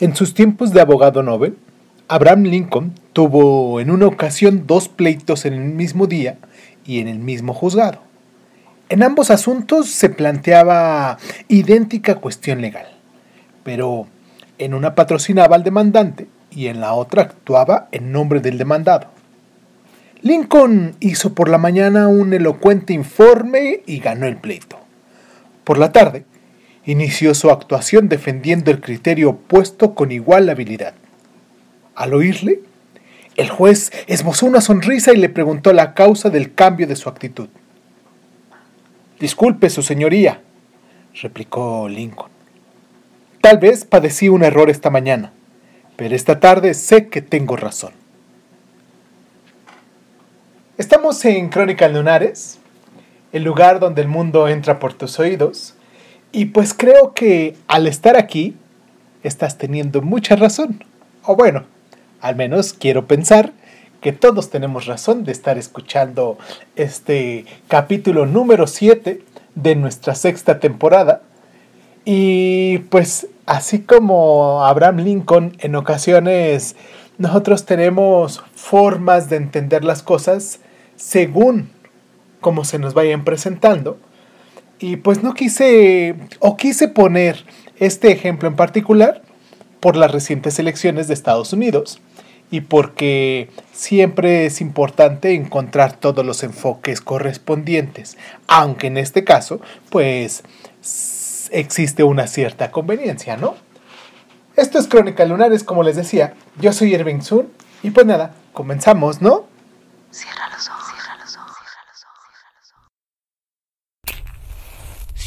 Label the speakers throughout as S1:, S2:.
S1: En sus tiempos de abogado Nobel, Abraham Lincoln tuvo en una ocasión dos pleitos en el mismo día y en el mismo juzgado. En ambos asuntos se planteaba idéntica cuestión legal, pero en una patrocinaba al demandante y en la otra actuaba en nombre del demandado. Lincoln hizo por la mañana un elocuente informe y ganó el pleito. Por la tarde, inició su actuación defendiendo el criterio opuesto con igual habilidad. Al oírle, el juez esbozó una sonrisa y le preguntó la causa del cambio de su actitud. Disculpe, su señoría, replicó Lincoln. Tal vez padecí un error esta mañana, pero esta tarde sé que tengo razón. Estamos en Crónicas Lunares, el lugar donde el mundo entra por tus oídos, y pues creo que al estar aquí estás teniendo mucha razón. O bueno, al menos quiero pensar que todos tenemos razón de estar escuchando este capítulo número 7 de nuestra sexta temporada. Y pues así como Abraham Lincoln en ocasiones nosotros tenemos formas de entender las cosas según cómo se nos vayan presentando. Y pues no quise o quise poner este ejemplo en particular por las recientes elecciones de Estados Unidos y porque siempre es importante encontrar todos los enfoques correspondientes, aunque en este caso, pues existe una cierta conveniencia, ¿no? Esto es Crónica Lunares, como les decía, yo soy Irving Sun y pues nada, comenzamos, ¿no? Cierra los ojos, cierra los ojos, cierra los ojos, cierra los
S2: ojos.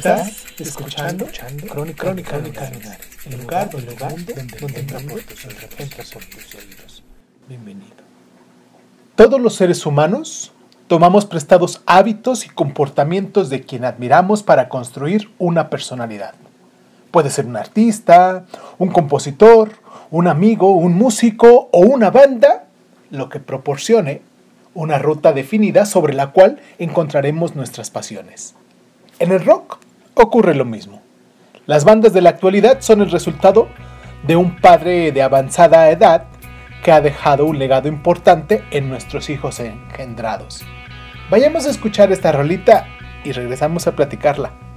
S1: Estás escuchando, escuchando Crónica, Crónica, Crónica el lugar, el lugar donde, donde entra por tus oídos. Bienvenido. Todos los seres humanos tomamos prestados hábitos y comportamientos de quien admiramos para construir una personalidad. Puede ser un artista, un compositor, un amigo, un músico o una banda, lo que proporcione una ruta definida sobre la cual encontraremos nuestras pasiones. En el rock ocurre lo mismo. Las bandas de la actualidad son el resultado de un padre de avanzada edad que ha dejado un legado importante en nuestros hijos engendrados. Vayamos a escuchar esta rolita y regresamos a platicarla.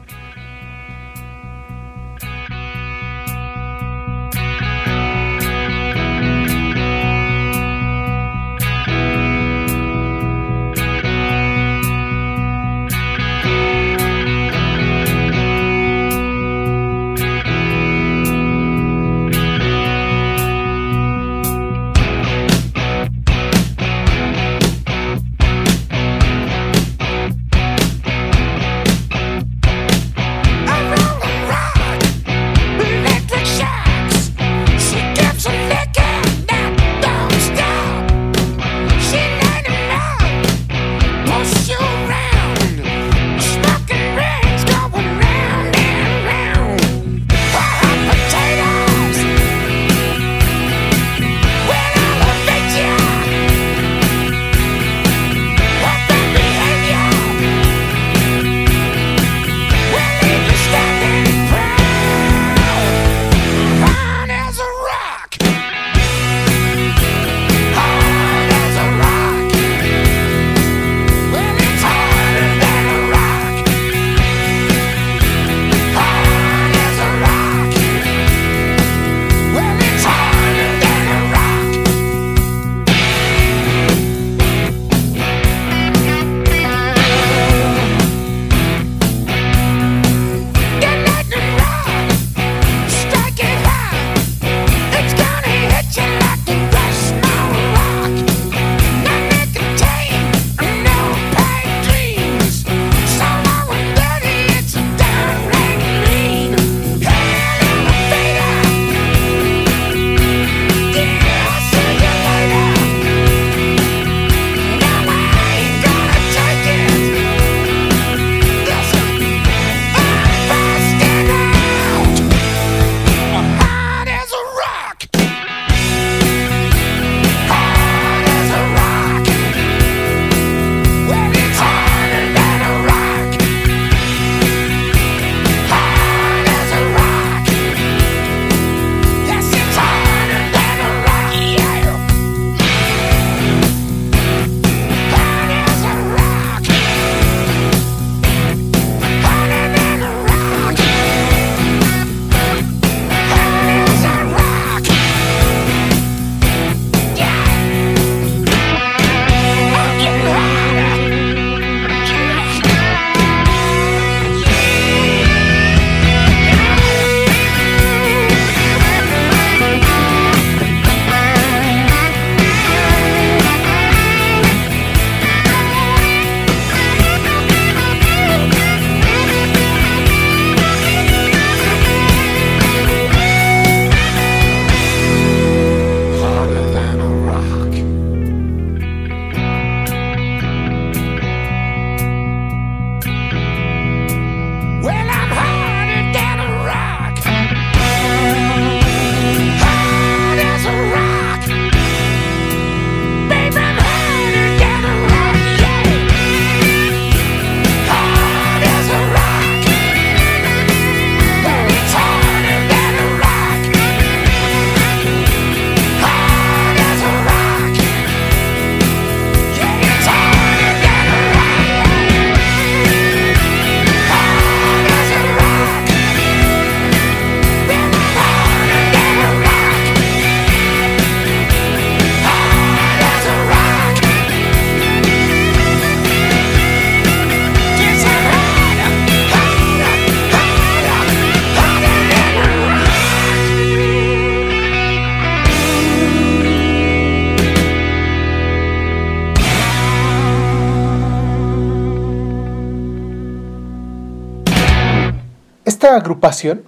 S1: Agrupación,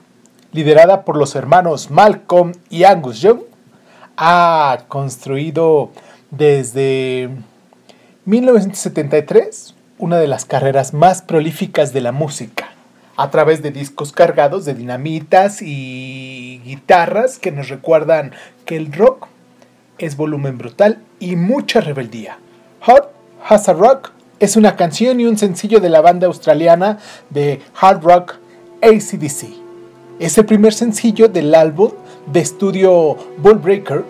S1: liderada por los hermanos Malcolm y Angus Young, ha construido desde 1973 una de las carreras más prolíficas de la música, a través de discos cargados de dinamitas y guitarras que nos recuerdan que el rock es volumen brutal y mucha rebeldía. Hot Has a Rock es una canción y un sencillo de la banda australiana de hard rock ACDC. Es el primer sencillo del álbum de estudio Bullbreaker,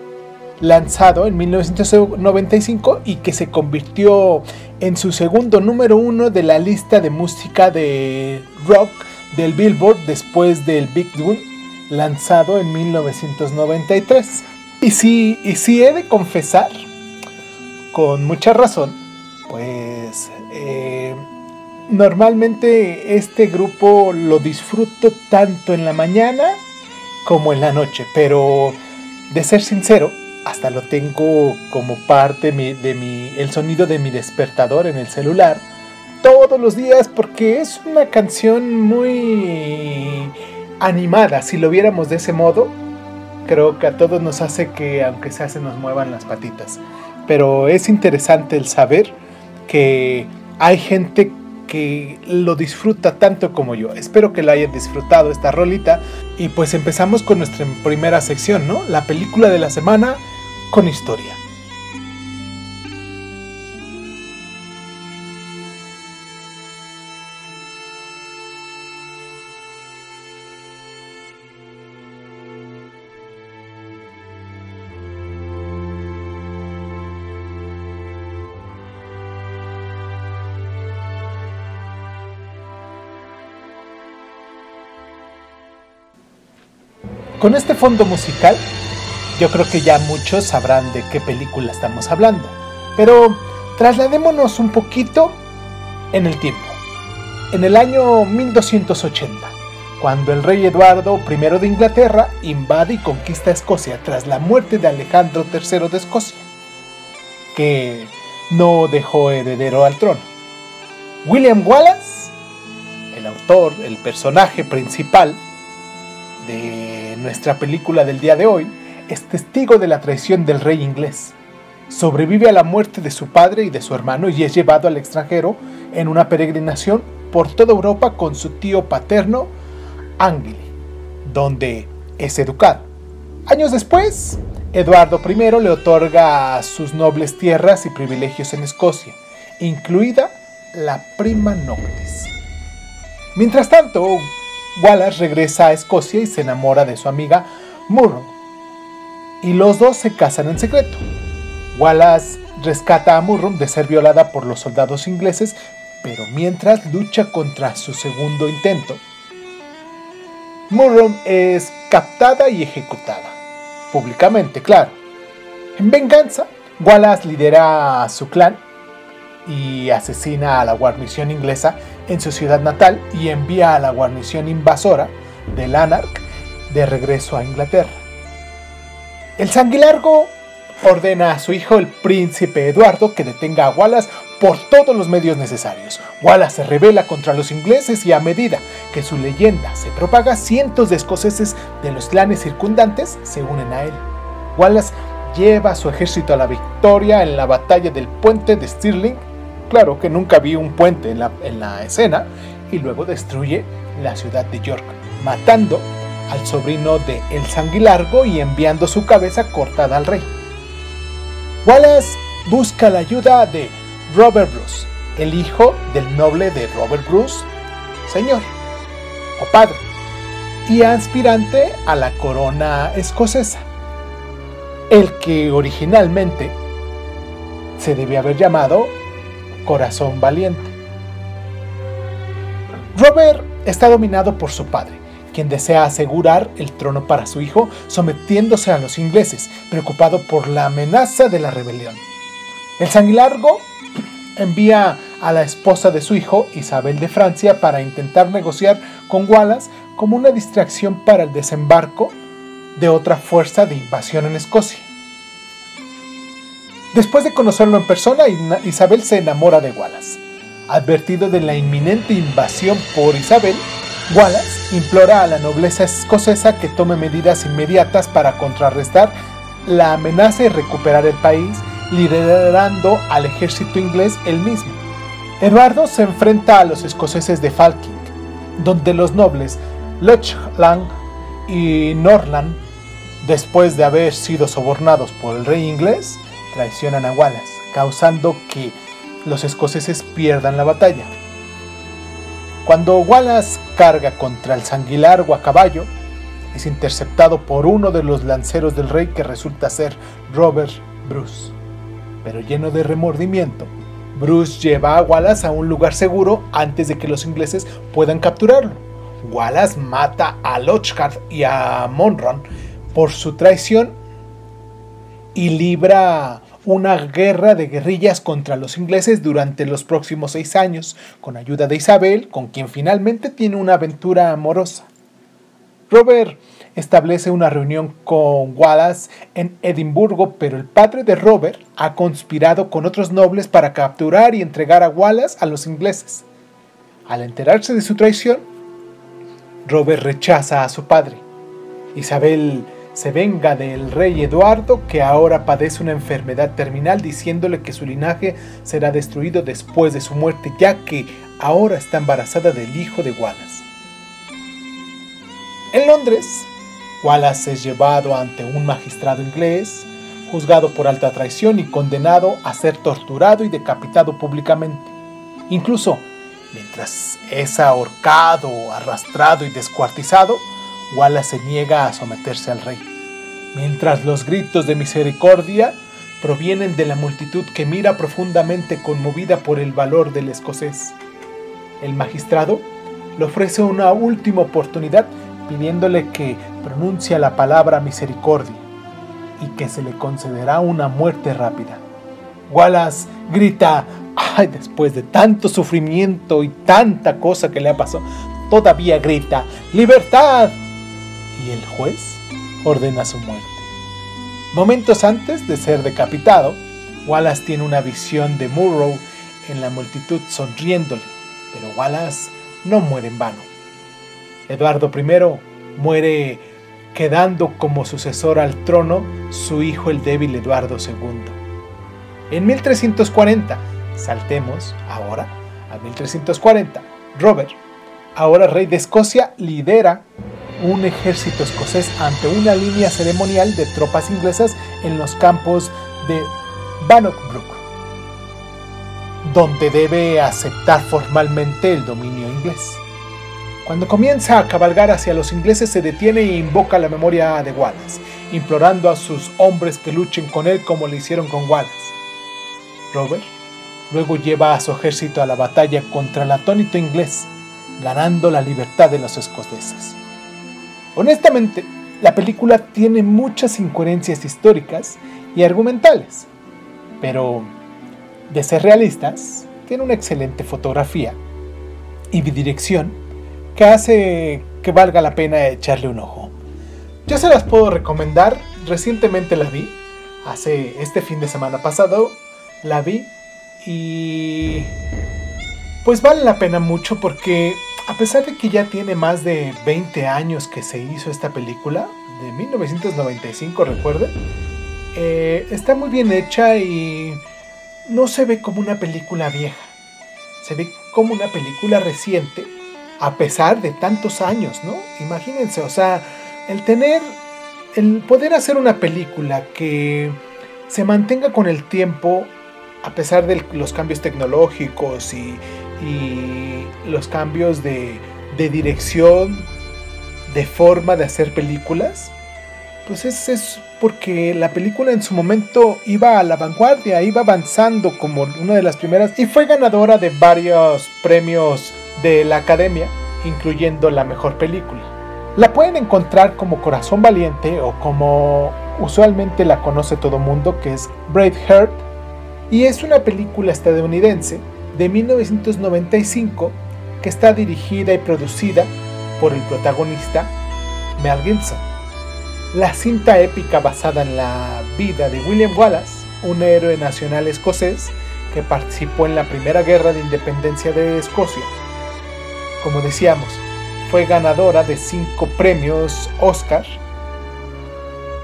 S1: lanzado en 1995 y que se convirtió en su segundo número uno de la lista de música de rock del Billboard después del Big One, lanzado en 1993. Y si, y si he de confesar, con mucha razón, pues eh, normalmente este grupo lo disfruto tanto en la mañana como en la noche, pero de ser sincero, hasta lo tengo como parte de mi, el sonido de mi despertador en el celular todos los días porque es una canción muy animada, si lo viéramos de ese modo, creo que a todos nos hace que aunque sea se nos muevan las patitas. Pero es interesante el saber que hay gente que lo disfruta tanto como yo. Espero que lo hayan disfrutado esta rolita. Y pues empezamos con nuestra primera sección, ¿no? La película de la semana con historia. Con este fondo musical, yo creo que ya muchos sabrán de qué película estamos hablando. Pero trasladémonos un poquito en el tiempo. En el año 1280, cuando el rey Eduardo I de Inglaterra invade y conquista Escocia tras la muerte de Alejandro III de Escocia, que no dejó heredero al trono. William Wallace, el autor, el personaje principal de nuestra película del día de hoy, es testigo de la traición del rey inglés. Sobrevive a la muerte de su padre y de su hermano y es llevado al extranjero en una peregrinación por toda Europa con su tío paterno, Ángel, donde es educado. Años después, Eduardo I le otorga sus nobles tierras y privilegios en Escocia, incluida la prima noctis. Mientras tanto, Wallace regresa a Escocia y se enamora de su amiga Murrow. Y los dos se casan en secreto. Wallace rescata a Murrow de ser violada por los soldados ingleses, pero mientras lucha contra su segundo intento. Murrow es captada y ejecutada, públicamente, claro. En venganza, Wallace lidera a su clan y asesina a la guarnición inglesa en su ciudad natal y envía a la guarnición invasora del Lanark de regreso a Inglaterra. El sanguilargo ordena a su hijo, el príncipe Eduardo, que detenga a Wallace por todos los medios necesarios. Wallace se revela contra los ingleses y a medida que su leyenda se propaga, cientos de escoceses de los clanes circundantes se unen a él. Wallace lleva su ejército a la victoria en la batalla del puente de Stirling Claro que nunca vi un puente en la, escena y luego destruye la ciudad de York, matando al sobrino de El Sanguilargo y enviando su cabeza cortada al rey. Wallace busca la ayuda de Robert Bruce, el hijo del noble de Robert Bruce, señor o padre, y aspirante a la corona escocesa, el que originalmente se debe haber llamado corazón valiente. Robert está dominado por su padre, quien desea asegurar el trono para su hijo, sometiéndose a los ingleses, preocupado por la amenaza de la rebelión. El sanguilargo envía a la esposa de su hijo, Isabel de Francia, para intentar negociar con Wallace como una distracción para el desembarco de otra fuerza de invasión en Escocia. Después de conocerlo en persona, Isabel se enamora de Wallace. Advertido de la inminente invasión por Isabel, Wallace implora a la nobleza escocesa que tome medidas inmediatas para contrarrestar la amenaza y recuperar el país, liderando al ejército inglés él mismo. Eduardo se enfrenta a los escoceses de Falkirk, donde los nobles Lechland y Norland, después de haber sido sobornados por el rey inglés, traicionan a Wallace, causando que los escoceses pierdan la batalla. Cuando Wallace carga contra el sanguilargo a caballo, es interceptado por uno de los lanceros del rey que resulta ser Robert Bruce. Pero lleno de remordimiento, Bruce lleva a Wallace a un lugar seguro antes de que los ingleses puedan capturarlo. Wallace mata a Lochcart y a Monron por su traición y libra una guerra de guerrillas contra los ingleses durante los próximos seis años, con ayuda de Isabel, con quien finalmente tiene una aventura amorosa. Robert establece una reunión con Wallace en Edimburgo, pero el padre de Robert ha conspirado con otros nobles para capturar y entregar a Wallace a los ingleses. Al enterarse de su traición, Robert rechaza a su padre. Isabel se venga del rey Eduardo, que ahora padece una enfermedad terminal, diciéndole que su linaje será destruido después de su muerte, ya que ahora está embarazada del hijo de Wallace. En Londres, Wallace es llevado ante un magistrado inglés, juzgado por alta traición y condenado a ser torturado y decapitado públicamente. Incluso, mientras es ahorcado, arrastrado y descuartizado, Wallace se niega a someterse al rey, mientras los gritos de misericordia provienen de la multitud que mira profundamente conmovida por el valor del escocés. El magistrado le ofrece una última oportunidad pidiéndole que pronuncie la palabra misericordia y que se le concederá una muerte rápida. Wallace grita, ay, después de tanto sufrimiento y tanta cosa que le ha pasado, todavía grita, libertad, el juez ordena su muerte. Momentos antes de ser decapitado, Wallace tiene una visión de Murrow en la multitud sonriéndole, pero Wallace no muere en vano. Eduardo I muere quedando como sucesor al trono su hijo el débil Eduardo II. En 1340, saltemos ahora a 1340, Robert, ahora rey de Escocia, lidera un ejército escocés ante una línea ceremonial de tropas inglesas en los campos de Bannockbrook, donde debe aceptar formalmente el dominio inglés. Cuando comienza a cabalgar hacia los ingleses se detiene e invoca la memoria de Wallace, implorando a sus hombres que luchen con él como lo hicieron con Wallace. Robert luego lleva a su ejército a la batalla contra el atónito inglés, ganando la libertad de los escoceses. Honestamente, la película tiene muchas incoherencias históricas y argumentales, pero de ser realistas, tiene una excelente fotografía y bidirección que hace que valga la pena echarle un ojo. Yo se las puedo recomendar, recientemente la vi, hace este fin de semana pasado, la vi y pues vale la pena mucho porque a pesar de que ya tiene más de 20 años que se hizo esta película, de 1995 recuerden, eh, está muy bien hecha y no se ve como una película vieja, se ve como una película reciente, a pesar de tantos años, ¿no? Imagínense, o sea, el tener, el poder hacer una película que se mantenga con el tiempo, a pesar de los cambios tecnológicos y y los cambios de, dirección, de forma de hacer películas, pues es, es, porque la película en su momento iba a la vanguardia, iba avanzando como una de las primeras y fue ganadora de varios premios de la academia, incluyendo la mejor película. La pueden encontrar como Corazón Valiente o como usualmente la conoce todo mundo, que es Braveheart, y es una película estadounidense de 1995 que está dirigida y producida por el protagonista Mel Gibson. La cinta épica basada en la vida de William Wallace, un héroe nacional escocés que participó en la Primera Guerra de Independencia de Escocia. Como decíamos, fue ganadora de cinco premios Oscar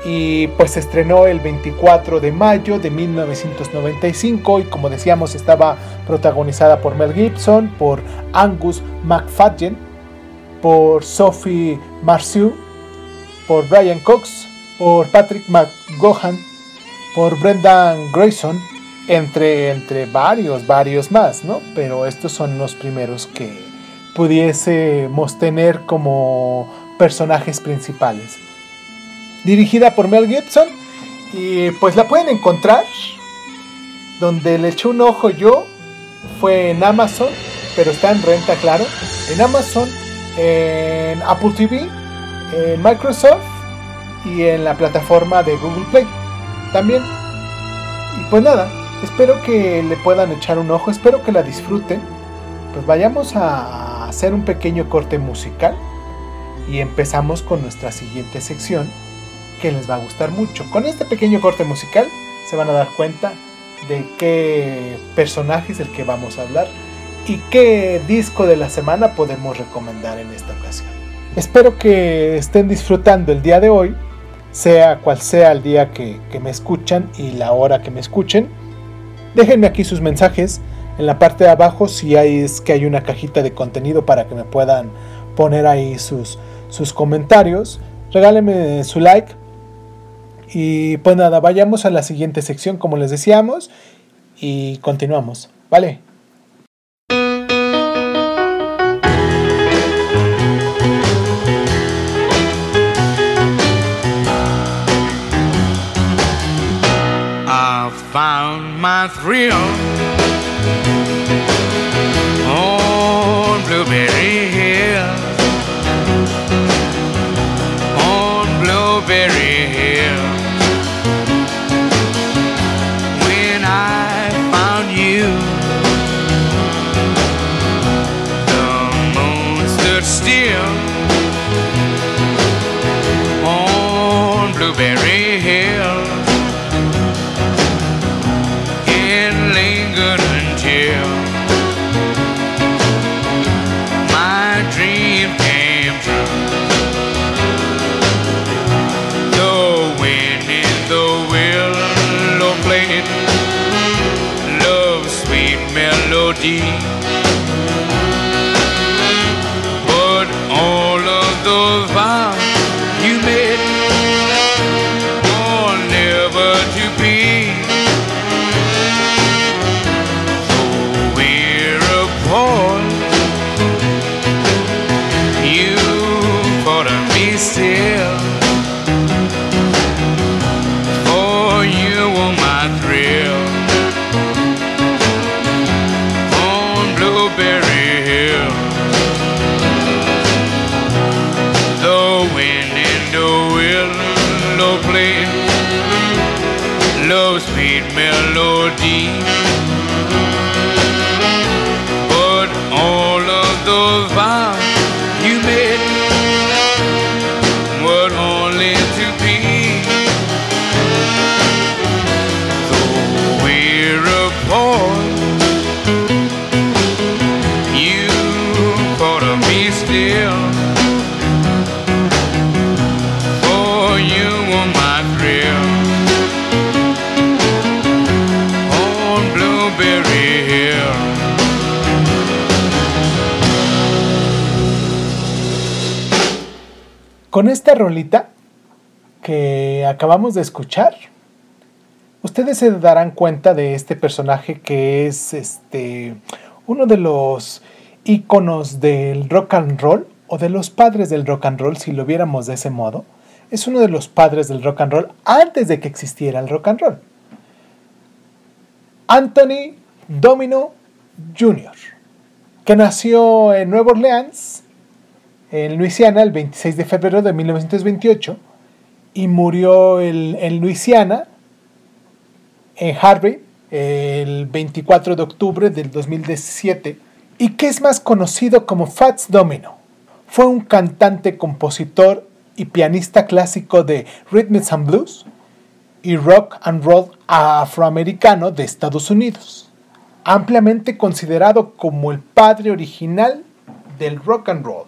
S1: y pues se estrenó el 24 de mayo de 1995 y como decíamos estaba protagonizada por Mel Gibson, por Angus McFadden, por Sophie Marceau, por Brian Cox, por Patrick McGohan, por Brendan Grayson, entre, entre varios, varios más, ¿no? Pero estos son los primeros que pudiésemos tener como personajes principales dirigida por Mel Gibson. Y pues la pueden encontrar. Donde le eché un ojo yo fue en Amazon, pero está en renta, claro. En Amazon, en Apple TV, en Microsoft y en la plataforma de Google Play. También. Y pues nada, espero que le puedan echar un ojo, espero que la disfruten. Pues vayamos a hacer un pequeño corte musical y empezamos con nuestra siguiente sección que les va a gustar mucho. Con este pequeño corte musical se van a dar cuenta de qué personaje es el que vamos a hablar y qué disco de la semana podemos recomendar en esta ocasión. Espero que estén disfrutando el día de hoy, sea cual sea el día que, me escuchan y la hora que me escuchen. Déjenme aquí sus mensajes en la parte de abajo si hay, es que hay una cajita de contenido para que me puedan poner ahí sus, sus comentarios. Regálenme su like y pues nada, vayamos a la siguiente sección como les decíamos y continuamos, ¿vale? Rolita que acabamos de escuchar, ustedes se darán cuenta de este personaje que es este uno de los íconos del rock and roll o de los padres del rock and roll, si lo viéramos de ese modo. Es uno de los padres del rock and roll antes de que existiera el rock and roll. Anthony Domino Jr., que nació en Nueva Orleans, en Luisiana, el 26 de febrero de 1928, y murió el- en Luisiana, en Harvey, el 24 de octubre del 2017, y que es más conocido como Fats Domino. Fue un cantante, compositor y pianista clásico de rhythms and blues y rock and roll afroamericano de Estados Unidos, ampliamente considerado como el padre original del rock and roll.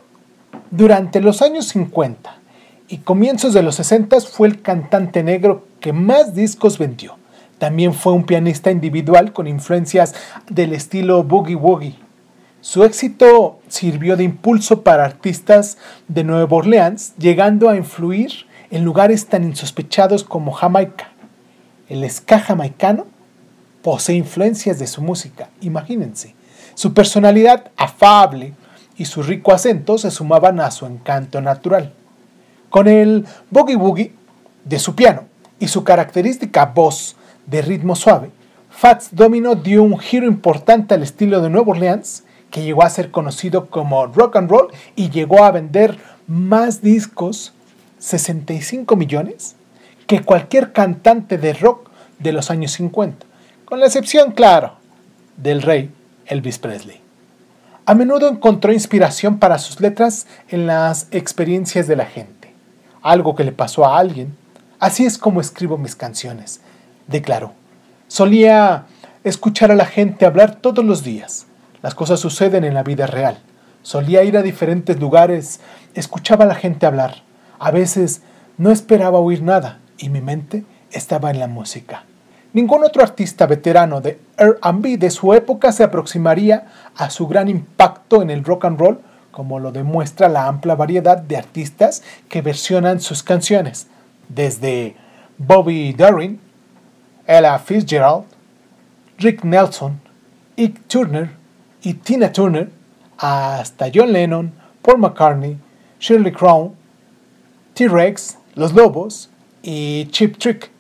S1: Durante los años 50 y comienzos de los 60 fue el cantante negro que más discos vendió. También fue un pianista individual con influencias del estilo boogie woogie. Su éxito sirvió de impulso para artistas de Nueva Orleans, llegando a influir en lugares tan insospechados como Jamaica. El ska jamaicano posee influencias de su música, imagínense. Su personalidad afable y su rico acento se sumaban a su encanto natural. Con el boogie woogie de su piano y su característica voz de ritmo suave, Fats Domino dio un giro importante al estilo de Nueva Orleans, que llegó a ser conocido como rock and roll y llegó a vender más discos, 65 millones, que cualquier cantante de rock de los años 50, con la excepción, claro, del rey Elvis Presley. A menudo encontró inspiración para sus letras en las experiencias de la gente, algo que le pasó a alguien. Así es como escribo mis canciones, declaró. Solía escuchar a la gente hablar todos los días. Las cosas suceden en la vida real. Solía ir a diferentes lugares, escuchaba a la gente hablar. A veces no esperaba oír nada y mi mente estaba en la música. Ningún otro artista veterano de RB de su época se aproximaría a su gran impacto en el rock and roll, como lo demuestra la amplia variedad de artistas que versionan sus canciones, desde Bobby Darin, Ella Fitzgerald, Rick Nelson, Ike Turner y Tina Turner, hasta John Lennon, Paul McCartney, Shirley Crown, T-Rex, Los Lobos y Chip Trick.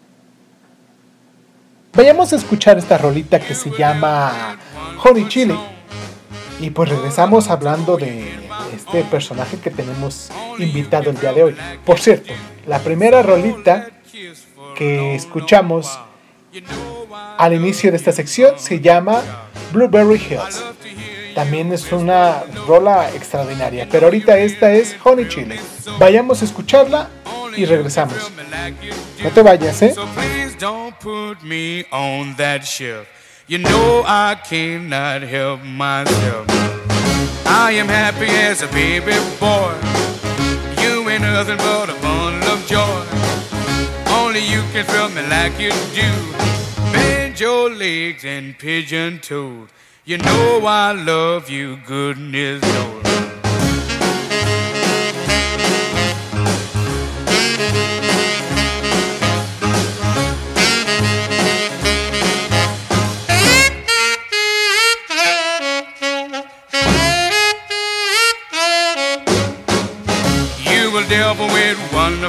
S1: Vayamos a escuchar esta rolita que se llama Honey Chili. Y pues regresamos hablando de este personaje que tenemos invitado el día de hoy. Por cierto, la primera rolita que escuchamos al inicio de esta sección se llama Blueberry Hills. También es una rola extraordinaria, pero ahorita esta es Honey Chili. Vayamos a escucharla y regresamos. No te vayas, ¿eh?
S3: So please don't put me on that shelf. You know I cannot help myself. I am happy as a baby boy. You ain't nothing but a bundle of joy. Only you can thrill me like you do. Bend your legs and pigeon toed. You know I love you, goodness knows.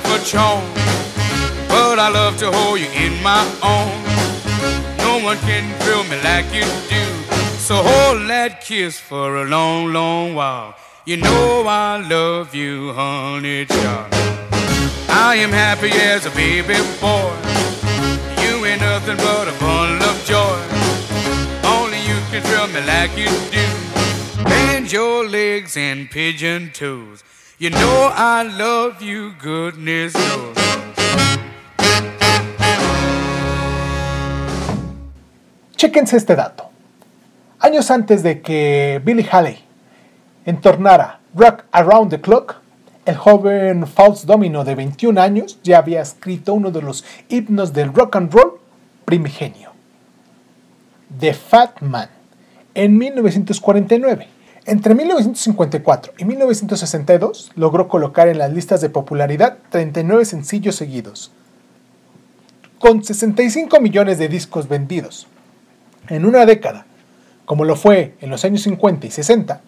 S3: Wonderful charm, but I love to hold you in my arms. No one can thrill me like you do, so hold that kiss for a long, long while. You know I love you, honey child. I am happy as a baby boy. You ain't nothing but a bundle of joy. Only you can thrill me like you do. Bend your legs and pigeon toes. You know I love you, goodness knows.
S1: Chéquense este dato. Años antes de que Billy Haley entornara Rock Around the Clock, el joven Fausto Domino de 21 años ya había escrito uno de los himnos del rock and roll primigenio, The Fat Man, en 1949. Entre 1954 y 1962 logró colocar en las listas de popularidad 39 sencillos seguidos, con 65 millones de discos vendidos. En una década, como lo fue en los años 50 y 60,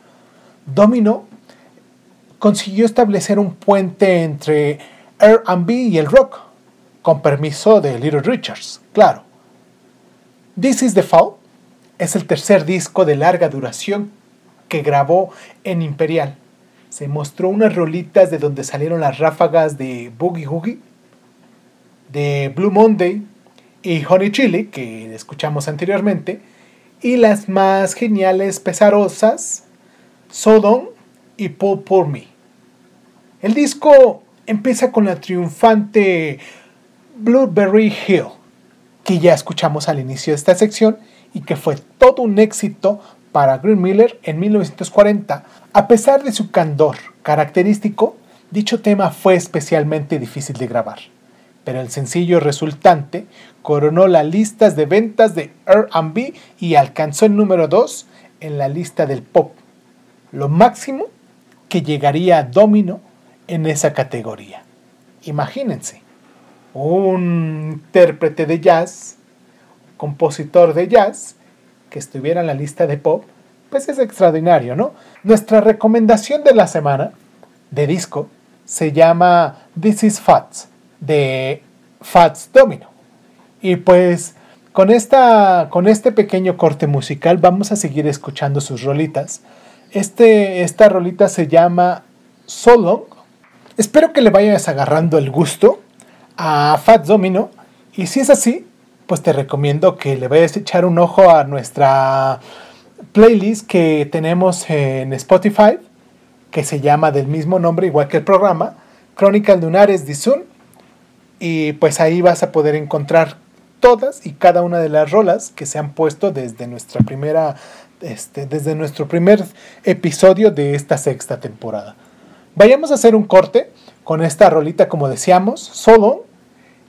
S1: Domino consiguió establecer un puente entre RB y el rock, con permiso de Little Richards, claro. This is the Fall es el tercer disco de larga duración que grabó en Imperial. Se mostró unas rolitas de donde salieron las ráfagas de Boogie Woogie, de Blue Monday y Honey Chili, que escuchamos anteriormente, y las más geniales pesarosas, Sodom y Pull Por Me. El disco empieza con la triunfante Blueberry Hill, que ya escuchamos al inicio de esta sección y que fue todo un éxito para Green Miller en 1940, a pesar de su candor característico, dicho tema fue especialmente difícil de grabar, pero el sencillo resultante coronó las listas de ventas de RB y alcanzó el número 2 en la lista del pop, lo máximo que llegaría a Domino en esa categoría. Imagínense, un intérprete de jazz, compositor de jazz, que estuviera en la lista de pop, pues es extraordinario, ¿no? Nuestra recomendación de la semana de disco se llama This is Fats, de Fats Domino. Y pues con, esta, con este pequeño corte musical vamos a seguir escuchando sus rolitas. Este, esta rolita se llama Solo. Espero que le vayas agarrando el gusto a Fats Domino. Y si es así, pues te recomiendo que le vayas a echar un ojo a nuestra playlist que tenemos en Spotify, que se llama del mismo nombre, igual que el programa, Crónicas Lunares de Zoom. Y pues ahí vas a poder encontrar todas y cada una de las rolas que se han puesto desde nuestra primera, este, desde nuestro primer episodio de esta sexta temporada. Vayamos a hacer un corte con esta rolita, como decíamos, solo,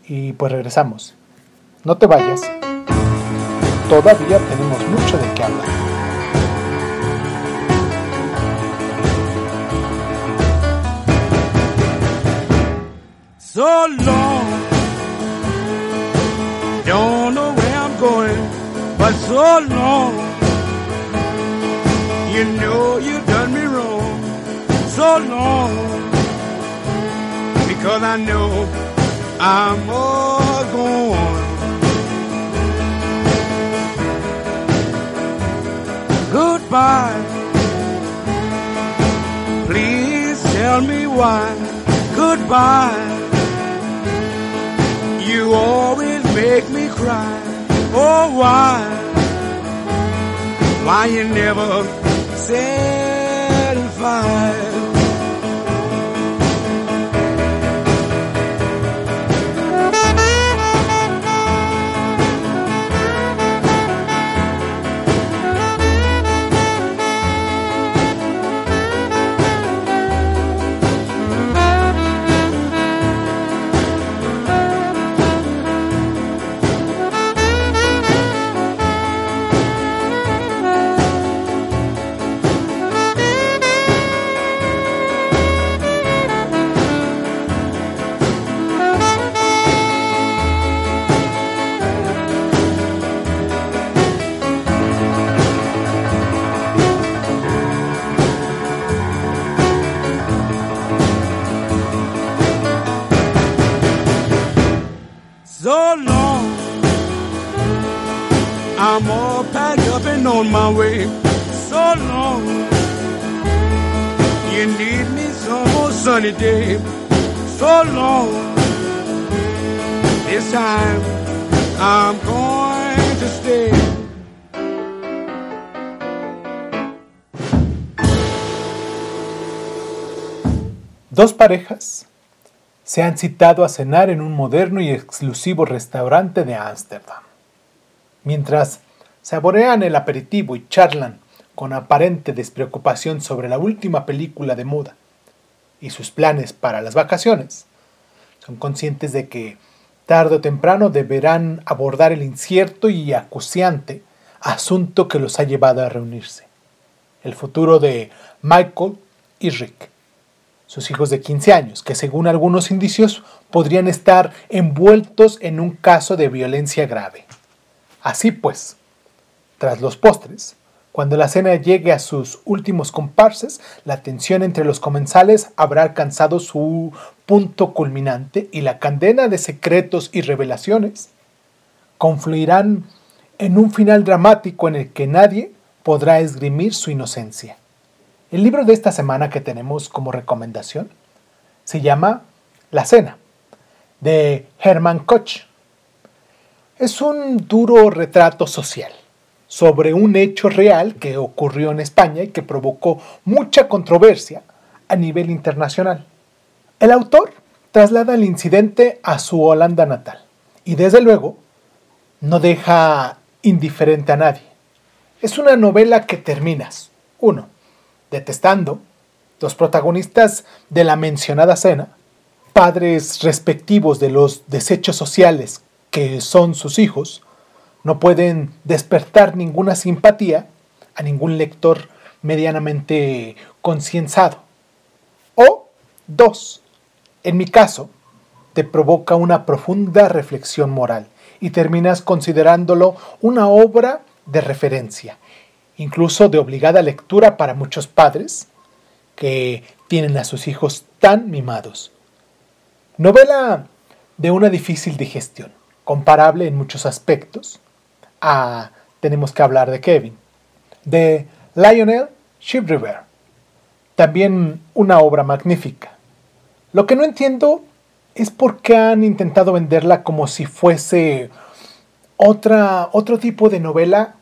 S1: y pues regresamos. No te vayas. Todavía tenemos mucho de qué hablar.
S3: So long, don't know where I'm going, but so long, you know you done me wrong. So long, because I know I'm all gone. Goodbye. Please tell me why. Goodbye. You always make me cry. Oh, why? Why you never satisfied? I'm all packed up and on my way. So long. You need me some more sunny day. So long. This time I'm going to stay.
S1: Dos parejas se han citado a cenar en un moderno y exclusivo restaurante de Ámsterdam. Mientras saborean el aperitivo y charlan con aparente despreocupación sobre la última película de moda y sus planes para las vacaciones, son conscientes de que tarde o temprano deberán abordar el incierto y acuciante asunto que los ha llevado a reunirse, el futuro de Michael y Rick sus hijos de 15 años, que según algunos indicios podrían estar envueltos en un caso de violencia grave. Así pues, tras los postres, cuando la cena llegue a sus últimos comparses, la tensión entre los comensales habrá alcanzado su punto culminante y la cadena de secretos y revelaciones confluirán en un final dramático en el que nadie podrá esgrimir su inocencia. El libro de esta semana que tenemos como recomendación se llama La Cena, de Hermann Koch. Es un duro retrato social sobre un hecho real que ocurrió en España y que provocó mucha controversia a nivel internacional. El autor traslada el incidente a su Holanda natal y desde luego no deja indiferente a nadie. Es una novela que terminas, uno, detestando Los protagonistas de la mencionada cena, padres respectivos de los desechos sociales que son sus hijos, no pueden despertar ninguna simpatía a ningún lector medianamente concienzado. O, dos, en mi caso, te provoca una profunda reflexión moral y terminas considerándolo una obra de referencia, incluso de obligada lectura para muchos padres que tienen a sus hijos tan mimados. Novela de una difícil digestión, comparable en muchos aspectos a Tenemos que hablar de Kevin, de Lionel Shipriver. También una obra magnífica. Lo que no entiendo es por qué han intentado venderla como si fuese otra, otro tipo de novela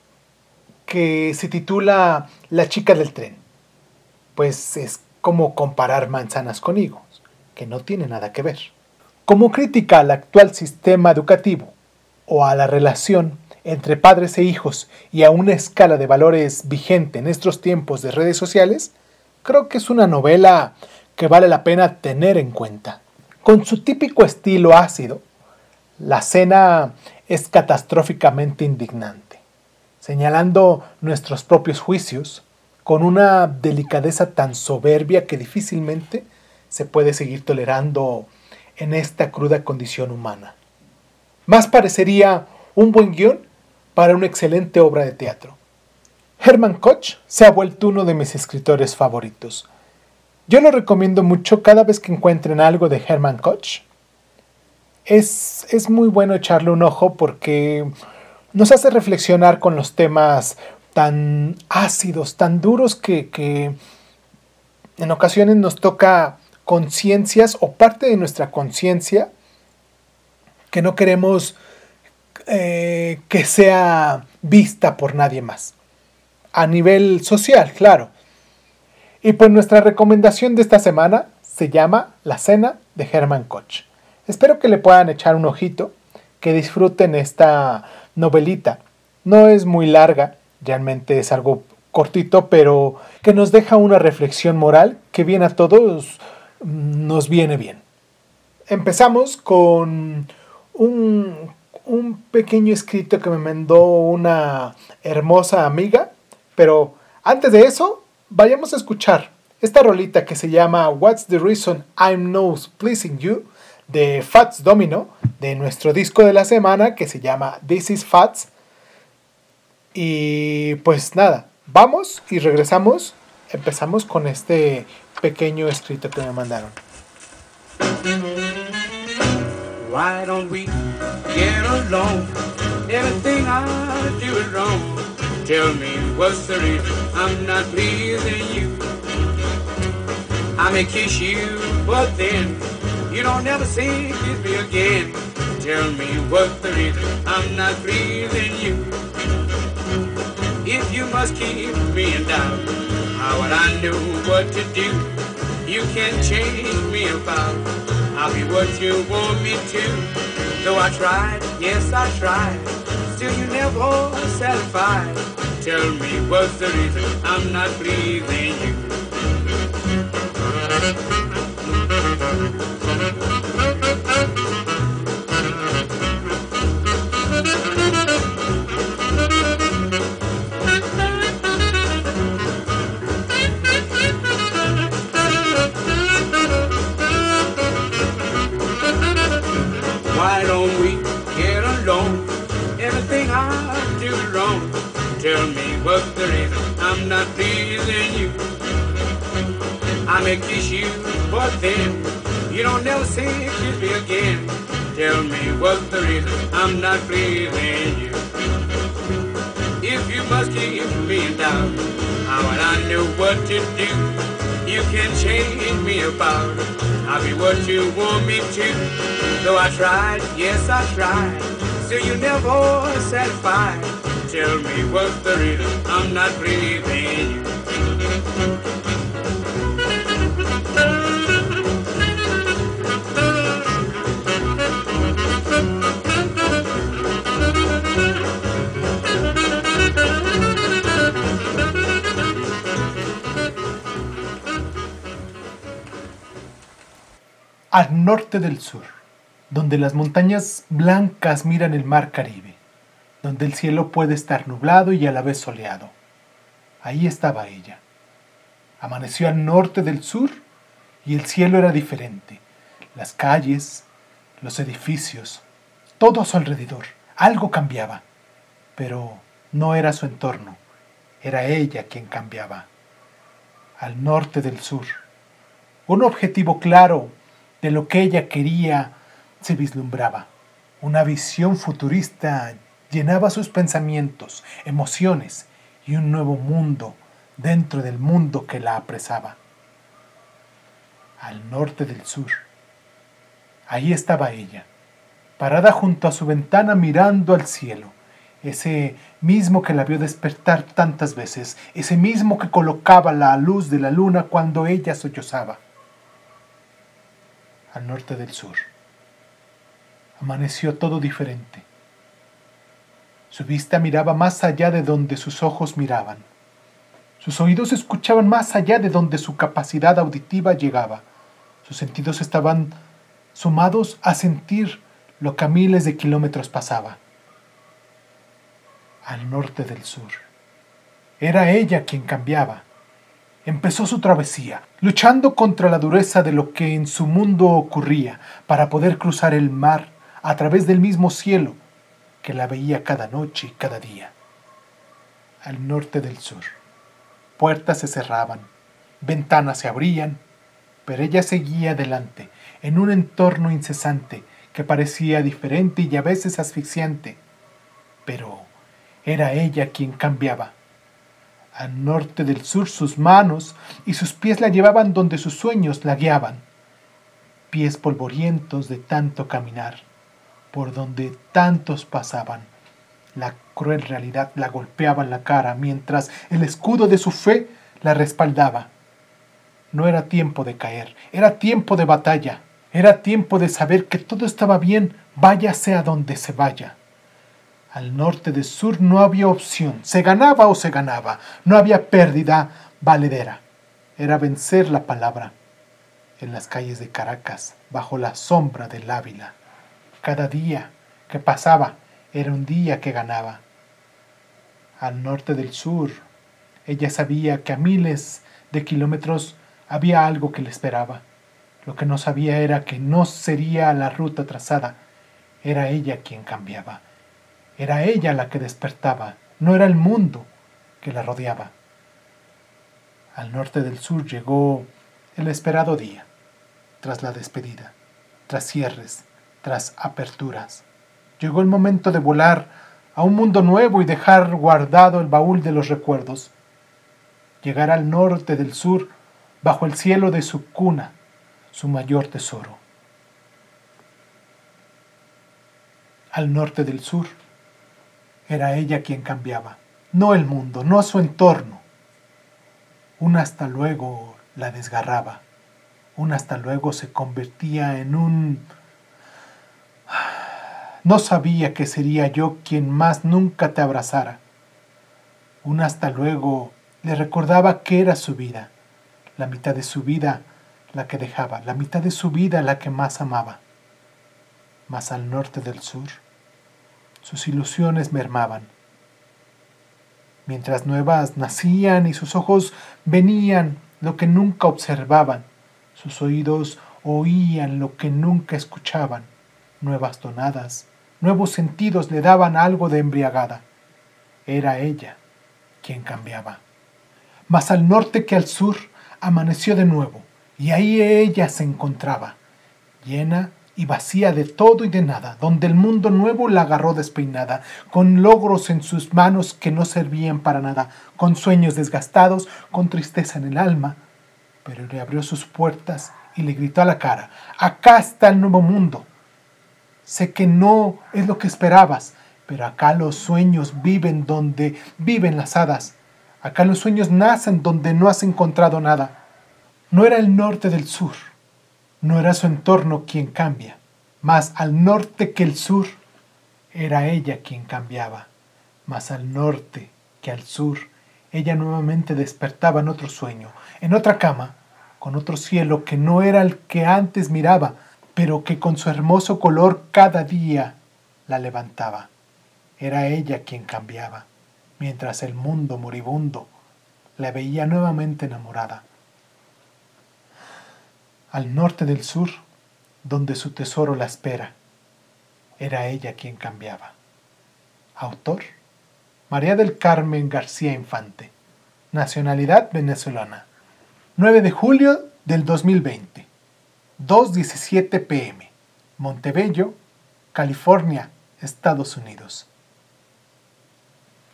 S1: que se titula La chica del tren. Pues es como comparar manzanas con higos que no tiene nada que ver. Como crítica al actual sistema educativo o a la relación entre padres e hijos y a una escala de valores vigente en estos tiempos de redes sociales, creo que es una novela que vale la pena tener en cuenta. Con su típico estilo ácido, la cena es catastróficamente indignante, señalando nuestros propios juicios con una delicadeza tan soberbia que difícilmente se puede seguir tolerando en esta cruda condición humana. Más parecería un buen guion para una excelente obra de teatro. Herman Koch se ha vuelto uno de mis escritores favoritos. Yo lo recomiendo mucho cada vez que encuentren algo de Herman Koch. Es, es muy bueno echarle un ojo porque nos hace reflexionar con los temas tan ácidos, tan duros que, que en ocasiones nos toca conciencias o parte de nuestra conciencia que no queremos eh, que sea vista por nadie más. A nivel social, claro. Y pues nuestra recomendación de esta semana se llama La Cena de Herman Koch. Espero que le puedan echar un ojito, que disfruten esta novelita. No es muy larga, realmente es algo cortito, pero que nos deja una reflexión moral que viene a todos nos viene bien. Empezamos con un, un pequeño escrito que me mandó una hermosa amiga, pero antes de eso, vayamos a escuchar esta rolita que se llama What's the Reason I'm Not Pleasing You de Fats Domino, de nuestro disco de la semana que se llama This is Fats. Y pues nada, vamos y regresamos. Empezamos con este pequeño escrito que me mandaron.
S3: Why don't we get along? Everything I do is wrong. Tell me what's the reason I'm not pleasing you? I may kiss you, but then you don't never see kiss me again. Tell me what's the reason I'm not pleasing you? If you must keep me in doubt. How would I know what to do? You can't change me about. I'll be what you want me to. Though I tried, yes I tried. Still you never satisfied. Tell me what's the reason I'm not pleasing you. What's the reason I'm not pleasing you. I may kiss you, but then you don't never say kiss me again. Tell me what's the reason I'm not pleasing you. If you must keep me in doubt, how would I know what to do? You can change me about. I'll be what you want me to. Though I tried, yes I tried, still you never satisfied tell me what's the reason I'm not
S1: al norte del sur, donde las montañas blancas miran el mar Caribe, donde el cielo puede estar nublado y a la vez soleado. Ahí estaba ella. Amaneció al norte del sur y el cielo era diferente. Las calles, los edificios, todo a su alrededor. Algo cambiaba, pero no era su entorno, era ella quien cambiaba. Al norte del sur. Un objetivo claro de lo que ella quería se vislumbraba. Una visión futurista llenaba sus pensamientos, emociones y un nuevo mundo dentro del mundo que la apresaba. Al norte del sur. Ahí estaba ella, parada junto a su ventana mirando al cielo, ese mismo que la vio despertar tantas veces, ese mismo que colocaba la luz de la luna cuando ella sollozaba. Al norte del sur. Amaneció todo diferente. Su vista miraba más allá de donde sus ojos miraban. Sus oídos escuchaban más allá de donde su capacidad auditiva llegaba. Sus sentidos estaban sumados a sentir lo que a miles de kilómetros pasaba. Al norte del sur. Era ella quien cambiaba. Empezó su travesía, luchando contra la dureza de lo que en su mundo ocurría, para poder cruzar el mar a través del mismo cielo que la veía cada noche y cada día. Al norte del sur. Puertas se cerraban, ventanas se abrían, pero ella seguía adelante, en un entorno incesante que parecía diferente y a veces asfixiante. Pero era ella quien cambiaba. Al norte del sur sus manos y sus pies la llevaban donde sus sueños la guiaban. Pies polvorientos de tanto caminar, por donde tantos pasaban. La cruel realidad la golpeaba en la cara mientras el escudo de su fe la respaldaba. No era tiempo de caer, era tiempo de batalla. Era tiempo de saber que todo estaba bien, váyase a donde se vaya. Al norte de sur no había opción, se ganaba o se ganaba, no había pérdida valedera. Era vencer la palabra. En las calles de Caracas, bajo la sombra del Ávila. Cada día que pasaba era un día que ganaba. Al norte del sur, ella sabía que a miles de kilómetros había algo que le esperaba. Lo que no sabía era que no sería la ruta trazada, era ella quien cambiaba. Era ella la que despertaba, no era el mundo que la rodeaba. Al norte del sur llegó el esperado día, tras la despedida, tras cierres, tras aperturas. Llegó el momento de volar a un mundo nuevo y dejar guardado el baúl de los recuerdos. Llegar al norte del sur bajo el cielo de su cuna, su mayor tesoro. Al norte del sur, era ella quien cambiaba, no el mundo, no su entorno. Un hasta luego la desgarraba, un hasta luego se convertía en un... No sabía que sería yo quien más nunca te abrazara. Un hasta luego le recordaba que era su vida, la mitad de su vida la que dejaba, la mitad de su vida la que más amaba. Más al norte del sur, sus ilusiones mermaban. Mientras nuevas nacían y sus ojos venían lo que nunca observaban, sus oídos oían lo que nunca escuchaban, nuevas tonadas, nuevos sentidos le daban algo de embriagada. Era ella quien cambiaba. Más al norte que al sur amaneció de nuevo, y ahí ella se encontraba, llena y vacía de todo y de nada, donde el mundo nuevo la agarró despeinada, con logros en sus manos que no servían para nada, con sueños desgastados, con tristeza en el alma, pero le abrió sus puertas y le gritó a la cara, acá está el nuevo mundo. Sé que no es lo que esperabas, pero acá los sueños viven donde viven las hadas. Acá los sueños nacen donde no has encontrado nada. No era el norte del sur, no era su entorno quien cambia, más al norte que el sur, era ella quien cambiaba, más al norte que al sur, ella nuevamente despertaba en otro sueño, en otra cama, con otro cielo que no era el que antes miraba, pero que con su hermoso color cada día la levantaba. Era ella quien cambiaba, mientras el mundo moribundo la veía nuevamente enamorada. Al norte del sur, donde su tesoro la espera, era ella quien cambiaba. Autor, María del Carmen García Infante. Nacionalidad venezolana. 9 de julio del 2020. 2.17 pm. Montebello, California, Estados Unidos.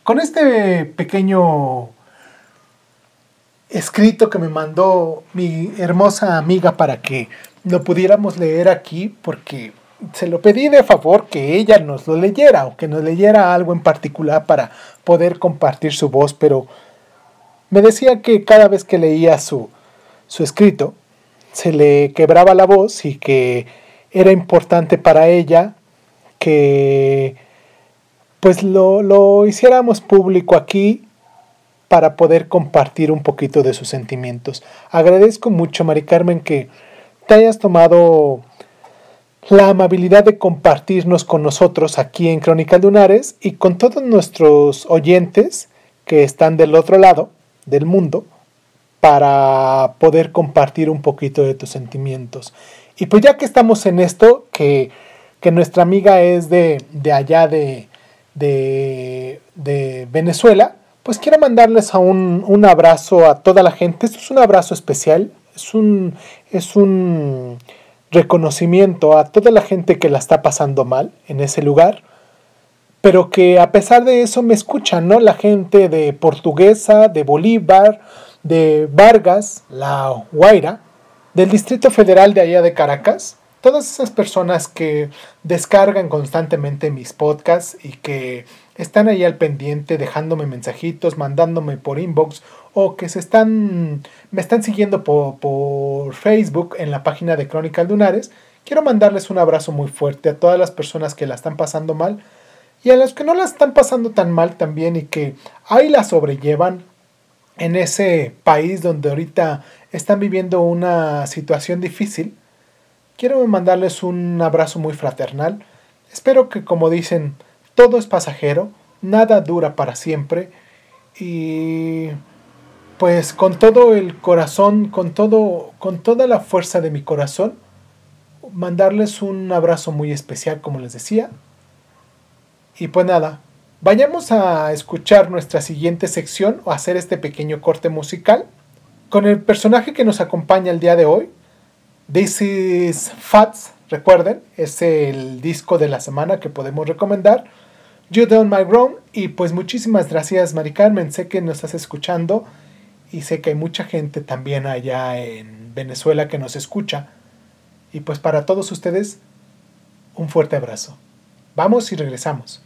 S1: Con este pequeño escrito que me mandó mi hermosa amiga para que lo pudiéramos leer aquí, porque se lo pedí de favor que ella nos lo leyera o que nos leyera algo en particular para poder compartir su voz, pero me decía que cada vez que leía su, su escrito se le quebraba la voz y que era importante para ella que pues lo, lo hiciéramos público aquí para poder compartir un poquito de sus sentimientos. Agradezco mucho, Mari Carmen, que te hayas tomado la amabilidad de compartirnos con nosotros aquí en Crónica Lunares y con todos nuestros oyentes que están del otro lado del mundo para poder compartir un poquito de tus sentimientos. Y pues ya que estamos en esto, que, nuestra amiga es de, de allá de, de, de Venezuela, pues quiero mandarles a un, un, abrazo a toda la gente. Esto es un abrazo especial, es un, es un reconocimiento a toda la gente que la está pasando mal en ese lugar, pero que a pesar de eso me escuchan, ¿no? La gente de Portuguesa, de Bolívar, de Vargas, La Guaira, del Distrito Federal de allá de Caracas, todas esas personas que descargan constantemente mis podcasts y que están ahí al pendiente dejándome mensajitos, mandándome por inbox o que se están me están siguiendo por, por Facebook en la página de Crónicas Lunares, quiero mandarles un abrazo muy fuerte a todas las personas que la están pasando mal y a los que no la están pasando tan mal también y que ahí la sobrellevan en ese país donde ahorita están viviendo una situación difícil quiero mandarles un abrazo muy fraternal. Espero que, como dicen, todo es pasajero, nada dura para siempre. Y pues con todo el corazón, con todo, con toda la fuerza de mi corazón, mandarles un abrazo muy especial, como les decía. Y pues nada, vayamos a escuchar nuestra siguiente sección o hacer este pequeño corte musical con el personaje que nos acompaña el día de hoy, This is Fats, recuerden, es el disco de la semana que podemos recomendar. You Don't My Wrong. Y pues muchísimas gracias, Mari Carmen. Sé que nos estás escuchando y sé que hay mucha gente también allá en Venezuela que nos escucha. Y pues para todos ustedes, un fuerte abrazo. Vamos y regresamos.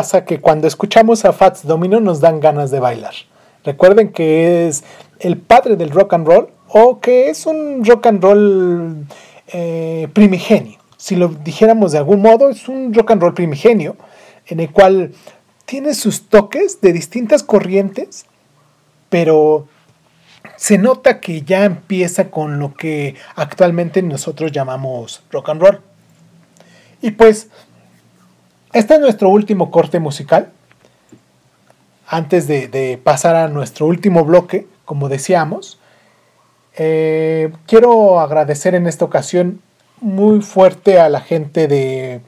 S1: Pasa que cuando escuchamos a Fats Domino nos dan ganas de bailar? Recuerden que es el padre del rock and roll o que es un rock and roll eh, primigenio. Si lo dijéramos de algún modo, es un rock and roll primigenio en el cual tiene sus toques de distintas corrientes, pero se nota que ya empieza con lo que actualmente nosotros llamamos rock and roll. Y pues, este es nuestro último corte musical. Antes de, pasar a nuestro último bloque, como decíamos, eh, quiero agradecer en esta ocasión muy fuerte a la gente de,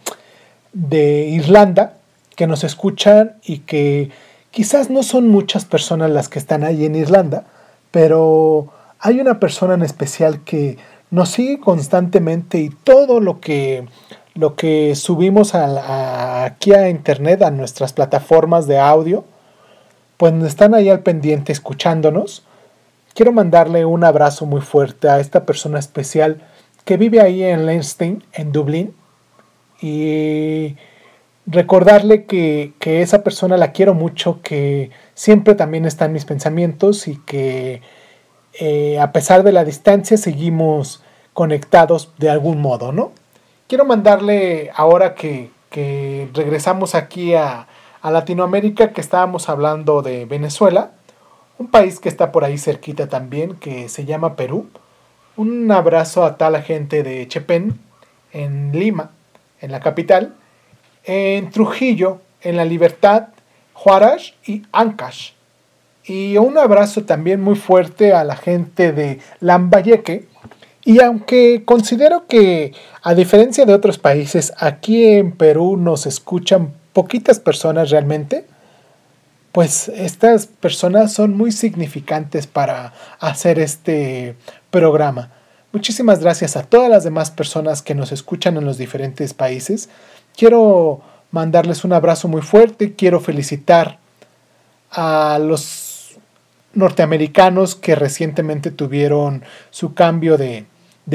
S1: de Irlanda que nos escuchan y que quizás no son muchas personas las que están ahí en Irlanda, pero hay una persona en especial que nos sigue constantemente y todo lo que, lo que subimos aquí a internet, a nuestras plataformas de audio, pues están ahí al pendiente escuchándonos. Quiero mandarle un abrazo muy fuerte a esta persona especial que vive ahí en Leinstein, en Dublín, y recordarle que, esa persona la quiero mucho, que siempre también está en mis pensamientos y que eh, a pesar de la distancia seguimos conectados de algún modo, ¿no? Quiero mandarle ahora que, regresamos aquí a, Latinoamérica, que estábamos hablando de Venezuela, un país que está por ahí cerquita también, que se llama Perú. Un abrazo a toda la gente de Chepén, en Lima, en la capital, en Trujillo, en La Libertad, Juárez y Ancash. Y un abrazo también muy fuerte a la gente de Lambayeque. Y aunque considero que, a diferencia de otros países, aquí en Perú nos escuchan poquitas personas realmente, pues estas personas son muy significantes para hacer este programa. Muchísimas gracias a todas las demás personas que nos escuchan en los diferentes países. Quiero mandarles un abrazo muy fuerte, quiero felicitar a los norteamericanos que recientemente tuvieron su cambio de,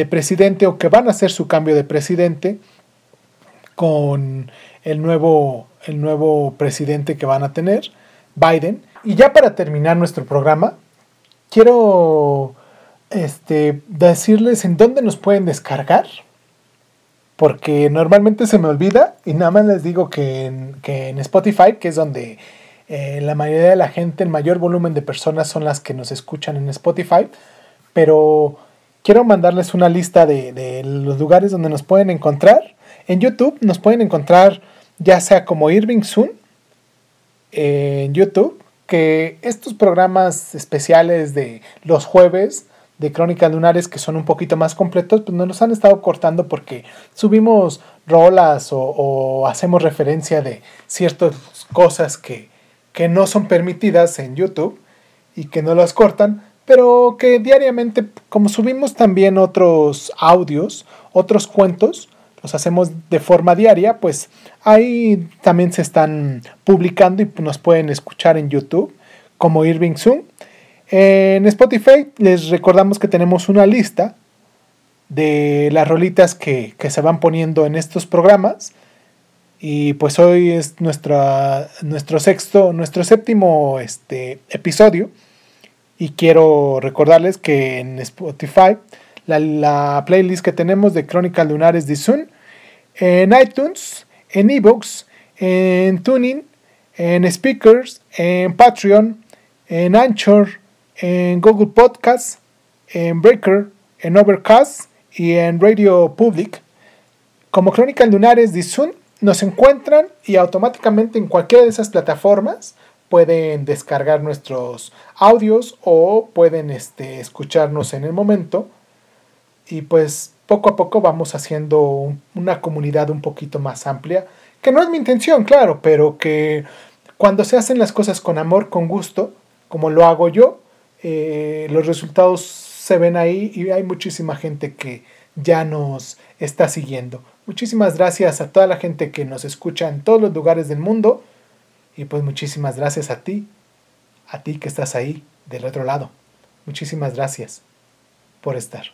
S1: presidente o que van a hacer su cambio de presidente con el nuevo, el nuevo presidente que van a tener, Biden. Y ya para terminar nuestro programa, quiero este, decirles en dónde nos pueden descargar porque normalmente se me olvida y nada más les digo que en, Spotify, que es donde eh, la mayoría de la gente, el mayor volumen de personas son las que nos escuchan en Spotify, pero quiero mandarles una lista de, los lugares donde nos pueden encontrar. En YouTube nos pueden encontrar ya sea como Irving Sun en YouTube, que estos programas especiales de los jueves de Crónicas Lunares que son un poquito más completos, pues nos los han estado cortando porque subimos rolas o, hacemos referencia de ciertas cosas que, que, no son permitidas en YouTube y que no las cortan, pero que diariamente, como subimos también otros audios, otros cuentos, los hacemos de forma diaria, pues ahí también se están publicando y nos pueden escuchar en YouTube como Irving Zoom en Spotify les recordamos que tenemos una lista de las rolitas que, se van poniendo en estos programas. Y pues hoy es nuestra, nuestro sexto, nuestro séptimo este, episodio. Y quiero recordarles que en Spotify, la, playlist que tenemos de Crónicas Lunares de Sun, en iTunes, en ebooks, en Tuning, en Speakers, en Patreon, en Anchor, en Google Podcast, en Breaker, en Overcast y en Radio Public. Como Crónicas Lunares de Zoom, nos encuentran y automáticamente en cualquiera de esas plataformas pueden descargar nuestros audios o pueden este, escucharnos en el momento. Y pues poco a poco vamos haciendo una comunidad un poquito más amplia, que no es mi intención, claro, pero que cuando se hacen las cosas con amor, con gusto, como lo hago yo, eh, los resultados se ven ahí y hay muchísima gente que ya nos está siguiendo. Muchísimas gracias a toda la gente que nos escucha en todos los lugares del mundo y pues muchísimas gracias a ti, a ti que estás ahí del otro lado. Muchísimas gracias por estar.